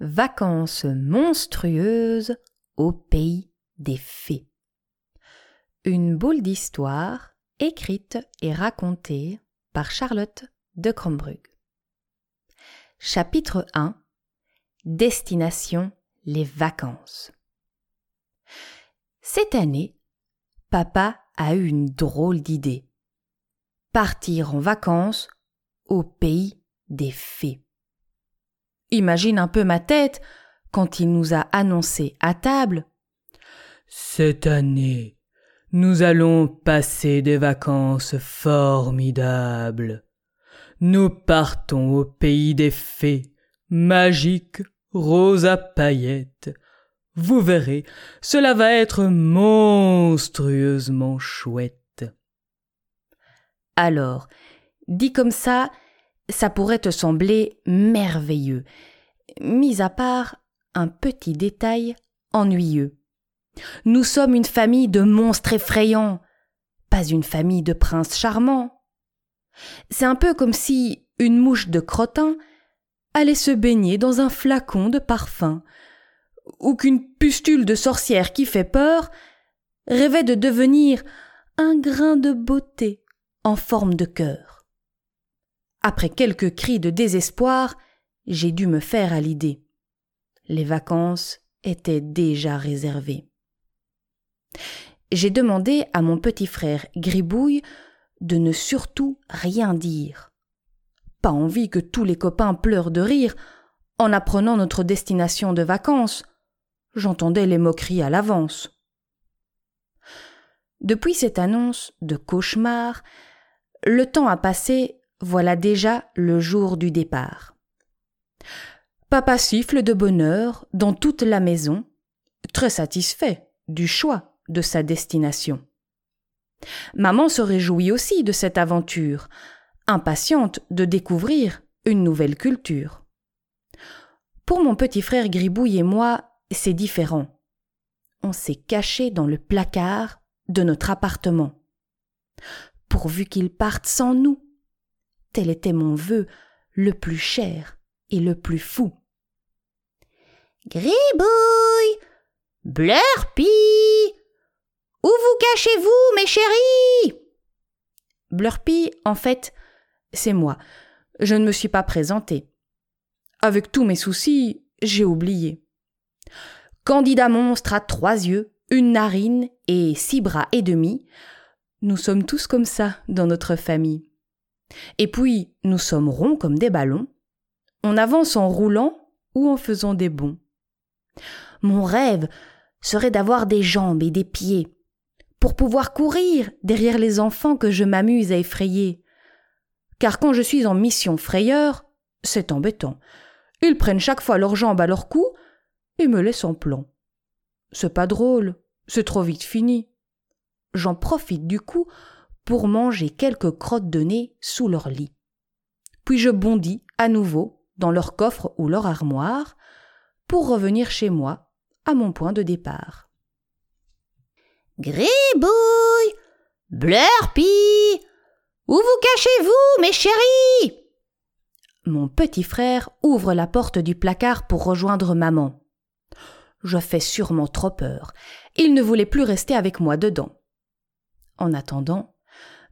Vacances monstrueuses au pays des fées. Une boule d'histoire écrite et racontée par Charlotte de Crombrug. Chapitre 1 Destination les vacances. Cette année, papa a eu une drôle d'idée. Partir en vacances au pays des fées. Imagine un peu ma tête quand il nous a annoncé à table Cette année, nous allons passer des vacances formidables. Nous partons au pays des fées, magiques, roses à paillettes. Vous verrez, cela va être monstrueusement chouette. Alors, dit comme ça, ça pourrait te sembler merveilleux, mis à part un petit détail ennuyeux. Nous sommes une famille de monstres effrayants, pas une famille de princes charmants. C'est un peu comme si une mouche de crottin allait se baigner dans un flacon de parfum, ou qu'une pustule de sorcière qui fait peur rêvait de devenir un grain de beauté en forme de cœur. Après quelques cris de désespoir, j'ai dû me faire à l'idée. Les vacances étaient déjà réservées. J'ai demandé à mon petit frère Gribouille de ne surtout rien dire. Pas envie que tous les copains pleurent de rire en apprenant notre destination de vacances. J'entendais les moqueries à l'avance. Depuis cette annonce de cauchemar, le temps a passé, voilà déjà le jour du départ. Papa siffle de bonheur dans toute la maison, très satisfait du choix de sa destination. Maman se réjouit aussi de cette aventure, impatiente de découvrir une nouvelle culture. Pour mon petit frère Gribouille et moi, c'est différent. On s'est caché dans le placard de notre appartement. Pourvu qu'il parte sans nous. Tel était mon vœu le plus cher et le plus fou. Gribouille Blurpy où vous cachez-vous, mes chéris? Blurpy, en fait, c'est moi. Je ne me suis pas présenté. Avec tous mes soucis, j'ai oublié. Candidat monstre à trois yeux, une narine et six bras et demi, nous sommes tous comme ça dans notre famille. Et puis, nous sommes ronds comme des ballons. On avance en roulant ou en faisant des bonds. Mon rêve serait d'avoir des jambes et des pieds, pour pouvoir courir derrière les enfants que je m'amuse à effrayer. Car quand je suis en mission frayeur, c'est embêtant. Ils prennent chaque fois leurs jambes à leur cou et me laissent en plan. C'est pas drôle, c'est trop vite fini. J'en profite du coup pour manger quelques crottes de nez sous leur lit. Puis je bondis à nouveau dans leur coffre ou leur armoire pour revenir chez moi à mon point de départ. Gribouille Blurpy Où vous cachez-vous, mes chéris? Mon petit frère ouvre la porte du placard pour rejoindre maman. Je fais sûrement trop peur. Il ne voulait plus rester avec moi dedans. En attendant,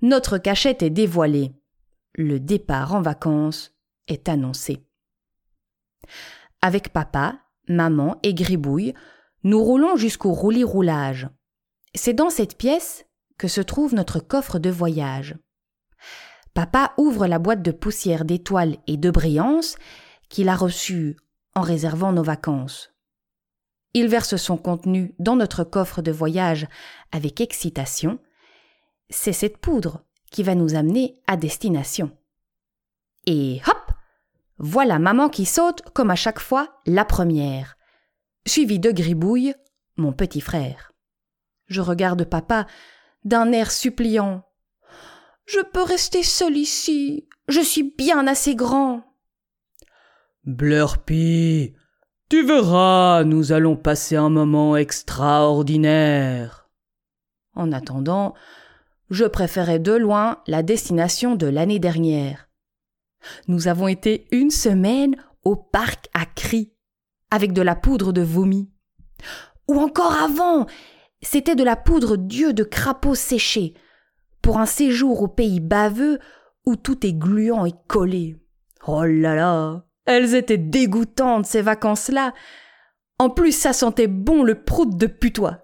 notre cachette est dévoilée. Le départ en vacances est annoncé. Avec papa, maman et Gribouille, nous roulons jusqu'au roulis-roulage. C'est dans cette pièce que se trouve notre coffre de voyage. Papa ouvre la boîte de poussière d'étoiles et de brillance qu'il a reçue en réservant nos vacances. Il verse son contenu dans notre coffre de voyage avec excitation. C'est cette poudre qui va nous amener à destination. Et hop Voilà maman qui saute, comme à chaque fois, la première, suivie de Gribouille, mon petit frère. Je regarde papa d'un air suppliant. Je peux rester seul ici. Je suis bien assez grand. Blurpy, tu verras, nous allons passer un moment extraordinaire. En attendant, je préférais de loin la destination de l'année dernière. Nous avons été une semaine au parc à Cri. avec de la poudre de vomi. Ou encore avant, c'était de la poudre Dieu de crapaud séché, pour un séjour au pays baveux où tout est gluant et collé. Oh là là, elles étaient dégoûtantes ces vacances-là. En plus, ça sentait bon le prout de putois.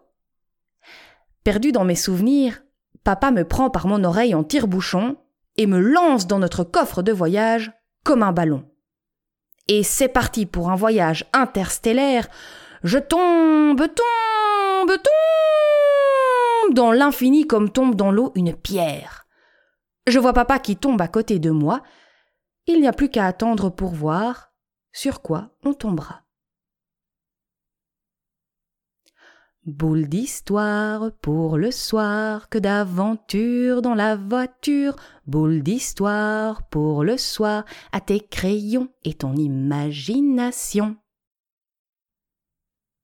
Perdu dans mes souvenirs, papa me prend par mon oreille en tire-bouchon et me lance dans notre coffre de voyage comme un ballon. Et c'est parti pour un voyage interstellaire. Je tombe, tombe, tombe dans l'infini comme tombe dans l'eau une pierre. Je vois papa qui tombe à côté de moi. Il n'y a plus qu'à attendre pour voir sur quoi on tombera. Boule d'histoire pour le soir, que d'aventure dans la voiture. Boule d'histoire pour le soir, à tes crayons et ton imagination.